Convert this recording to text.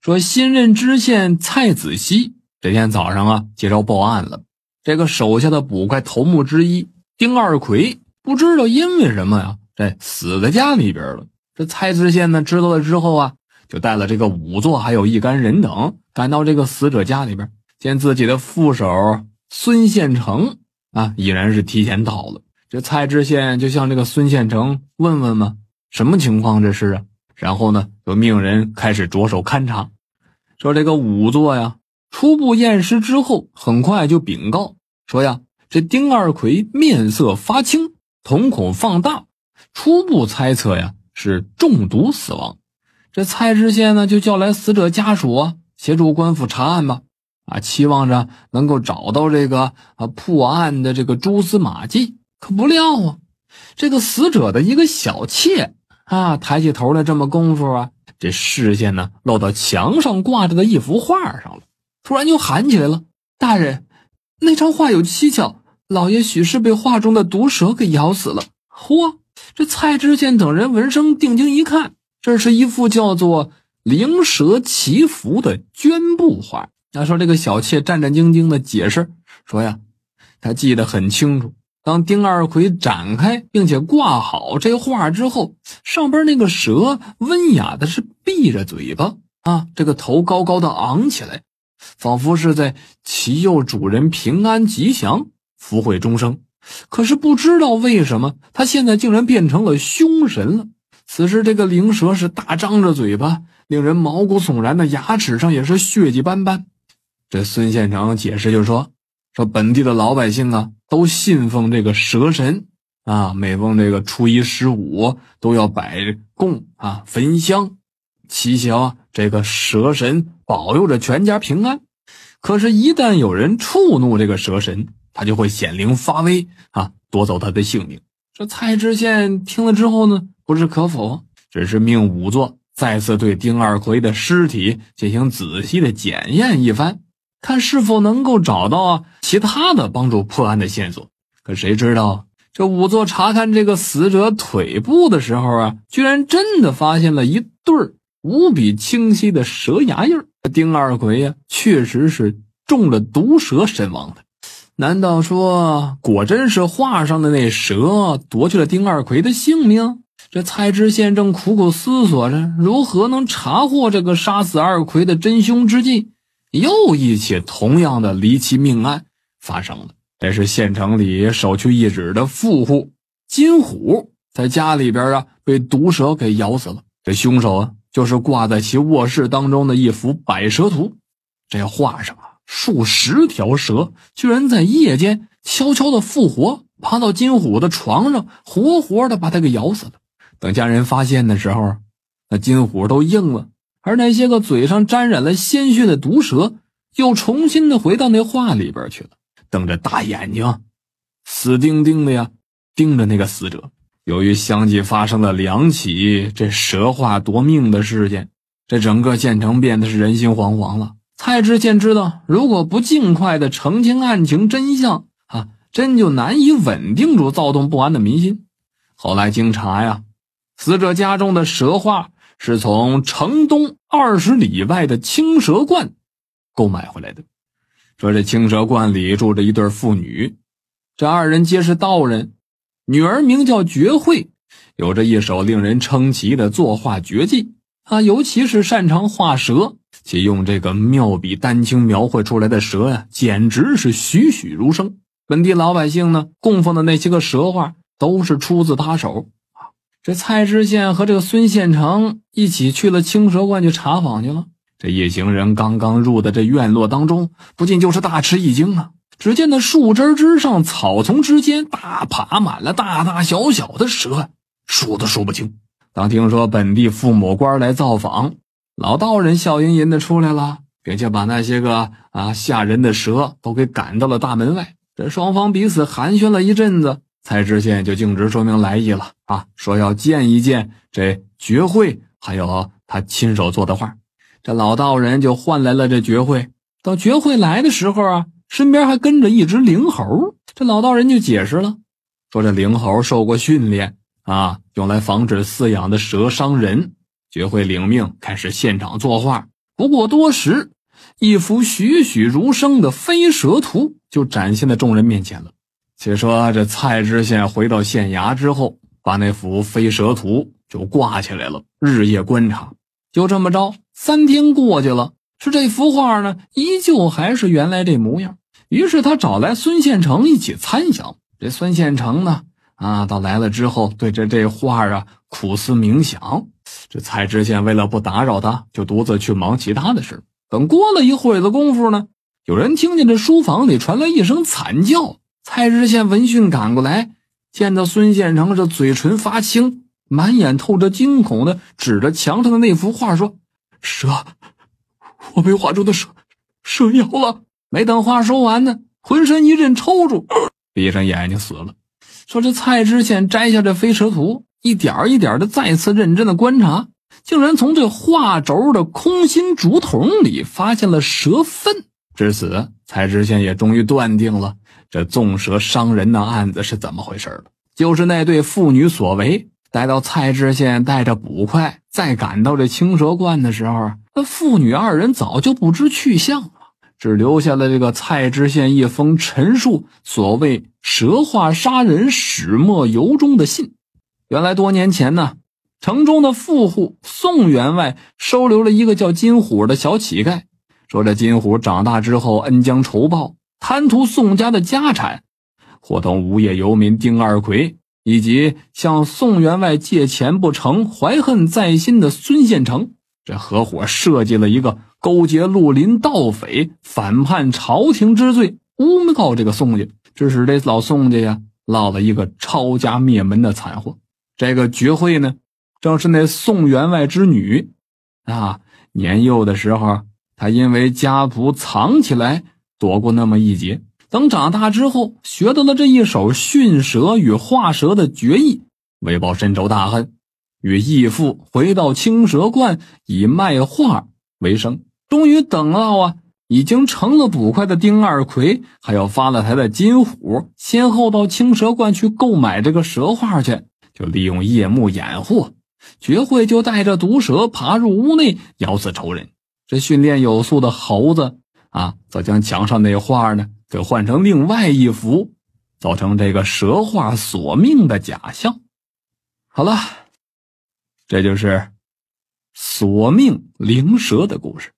说新任知县蔡子熙这天早上啊接着报案了，这个手下的捕快头目之一丁二奎不知道因为什么呀，这死在家里边了。这蔡知县呢知道了之后啊，就带了这个仵作还有一干人等赶到这个死者家里边，见自己的副手孙宪成啊已然是提前到了。这蔡知县就向这个孙宪成问问嘛，什么情况这是啊？然后呢，就命人开始着手勘察，说这个仵作呀，初步验尸之后，很快就禀告说呀，这丁二奎面色发青，瞳孔放大，初步猜测呀是中毒死亡。这蔡知县呢，就叫来死者家属啊，协助官府查案吧，啊，期望着能够找到这个啊破案的这个蛛丝马迹。可不料啊，这个死者的一个小妾。啊！抬起头来，这么功夫啊，这视线呢落到墙上挂着的一幅画上了。突然就喊起来了：“大人，那张画有蹊跷，老爷许是被画中的毒蛇给咬死了。”嚯！这蔡知县等人闻声定睛一看，这是一幅叫做《灵蛇祈福》的绢布画。他说：“这个小妾战战兢兢的解释说呀，他记得很清楚。”当丁二奎展开并且挂好这画之后，上边那个蛇温雅的是闭着嘴巴啊，这个头高高的昂起来，仿佛是在祈佑主人平安吉祥、福慧终生。可是不知道为什么，他现在竟然变成了凶神了。此时这个灵蛇是大张着嘴巴，令人毛骨悚然的牙齿上也是血迹斑斑。这孙县长解释就说：“说本地的老百姓啊。”都信奉这个蛇神啊，每逢这个初一十五都要摆供啊，焚香，祈求这个蛇神保佑着全家平安。可是，一旦有人触怒这个蛇神，他就会显灵发威啊，夺走他的性命。这蔡知县听了之后呢，不置可否，只是命仵作再次对丁二奎的尸体进行仔细的检验一番。看是否能够找到啊其他的帮助破案的线索。可谁知道这仵作查看这个死者腿部的时候啊，居然真的发现了一对无比清晰的蛇牙印丁二奎呀，确实是中了毒蛇身亡的。难道说果真是画上的那蛇夺去了丁二奎的性命？这蔡知县正苦苦思索着如何能查获这个杀死二奎的真凶之际。又一起同样的离奇命案发生了。这是县城里首屈一指的富户金虎，在家里边啊被毒蛇给咬死了。这凶手啊，就是挂在其卧室当中的一幅百蛇图。这画上啊，数十条蛇居然在夜间悄悄的复活，爬到金虎的床上，活活的把他给咬死了。等家人发现的时候，那金虎都硬了。而那些个嘴上沾染了鲜血的毒蛇，又重新的回到那画里边去了，瞪着大眼睛，死盯盯的呀，盯着那个死者。由于相继发生了两起这蛇化夺命的事件，这整个县城变得是人心惶惶了。蔡知县知道，如果不尽快的澄清案情真相啊，真就难以稳定住躁动不安的民心。后来经查呀，死者家中的蛇画。是从城东二十里外的青蛇观购买回来的。说这青蛇观里住着一对妇女，这二人皆是道人，女儿名叫绝慧，有着一手令人称奇的作画绝技啊，尤其是擅长画蛇，且用这个妙笔丹青描绘出来的蛇呀，简直是栩栩如生。本地老百姓呢，供奉的那些个蛇画都是出自他手。这蔡知县和这个孙县城一起去了青蛇观去查访去了。这一行人刚刚入的这院落当中，不禁就是大吃一惊啊！只见那树枝之上、草丛之间，大爬满了大大小小的蛇，数都数不清。当听说本地父母官来造访，老道人笑吟吟的出来了，并且把那些个啊吓人的蛇都给赶到了大门外。这双方彼此寒暄了一阵子。蔡知县就径直说明来意了啊，说要见一见这绝慧，还有他亲手做的画。这老道人就换来了这绝慧。到绝慧来的时候啊，身边还跟着一只灵猴。这老道人就解释了，说这灵猴受过训练啊，用来防止饲养的蛇伤人。绝慧领命，开始现场作画。不过多时，一幅栩栩如生的飞蛇图就展现在众人面前了。且说这蔡知县回到县衙之后，把那幅飞蛇图就挂起来了，日夜观察。就这么着，三天过去了，是这幅画呢，依旧还是原来这模样。于是他找来孙宪成一起参详。这孙宪成呢，啊，到来了之后，对 着这画啊苦思冥想。这蔡知县为了不打扰他，就独自去忙其他的事。等过了一会子功夫呢，有人听见这书房里传来一声惨叫。蔡知县闻讯赶过来，见到孙县成这嘴唇发青，满眼透着惊恐的指着墙上的那幅画说：“蛇，我被画中的蛇蛇咬了。”没等话说完呢，浑身一阵抽搐，闭上眼睛死了。说这蔡知县摘下这飞蛇图，一点一点的再次认真的观察，竟然从这画轴的空心竹筒里发现了蛇粪。至此，蔡知县也终于断定了这纵蛇伤人的案子是怎么回事了，就是那对父女所为。待到蔡知县带着捕快再赶到这青蛇观的时候，那父女二人早就不知去向了。只留下了这个蔡知县一封陈述所谓蛇化杀人始末由衷的信。原来多年前呢，城中的富户宋员外收留了一个叫金虎的小乞丐，说这金虎长大之后恩将仇报，贪图宋家的家产，伙同无业游民丁二奎以及向宋员外借钱不成、怀恨在心的孙宪成，这合伙设计了一个。勾结绿林盗匪，反叛朝廷之罪，诬告这个宋家，致使这老宋家呀落了一个抄家灭门的惨祸。这个绝慧呢，正是那宋员外之女啊。年幼的时候，他因为家仆藏起来，躲过那么一劫。等长大之后，学到了这一手驯蛇与画蛇的绝艺，为报深仇大恨，与义父回到青蛇观，以卖画为生。终于等到啊，已经成了捕快的丁二奎，还有发了财的金虎，先后到青蛇观去购买这个蛇画去，就利用夜幕掩护，绝慧就带着毒蛇爬入屋内咬死仇人。这训练有素的猴子啊，则将墙上那画呢给换成另外一幅，造成这个蛇画索命的假象。好了，这就是索命灵蛇的故事。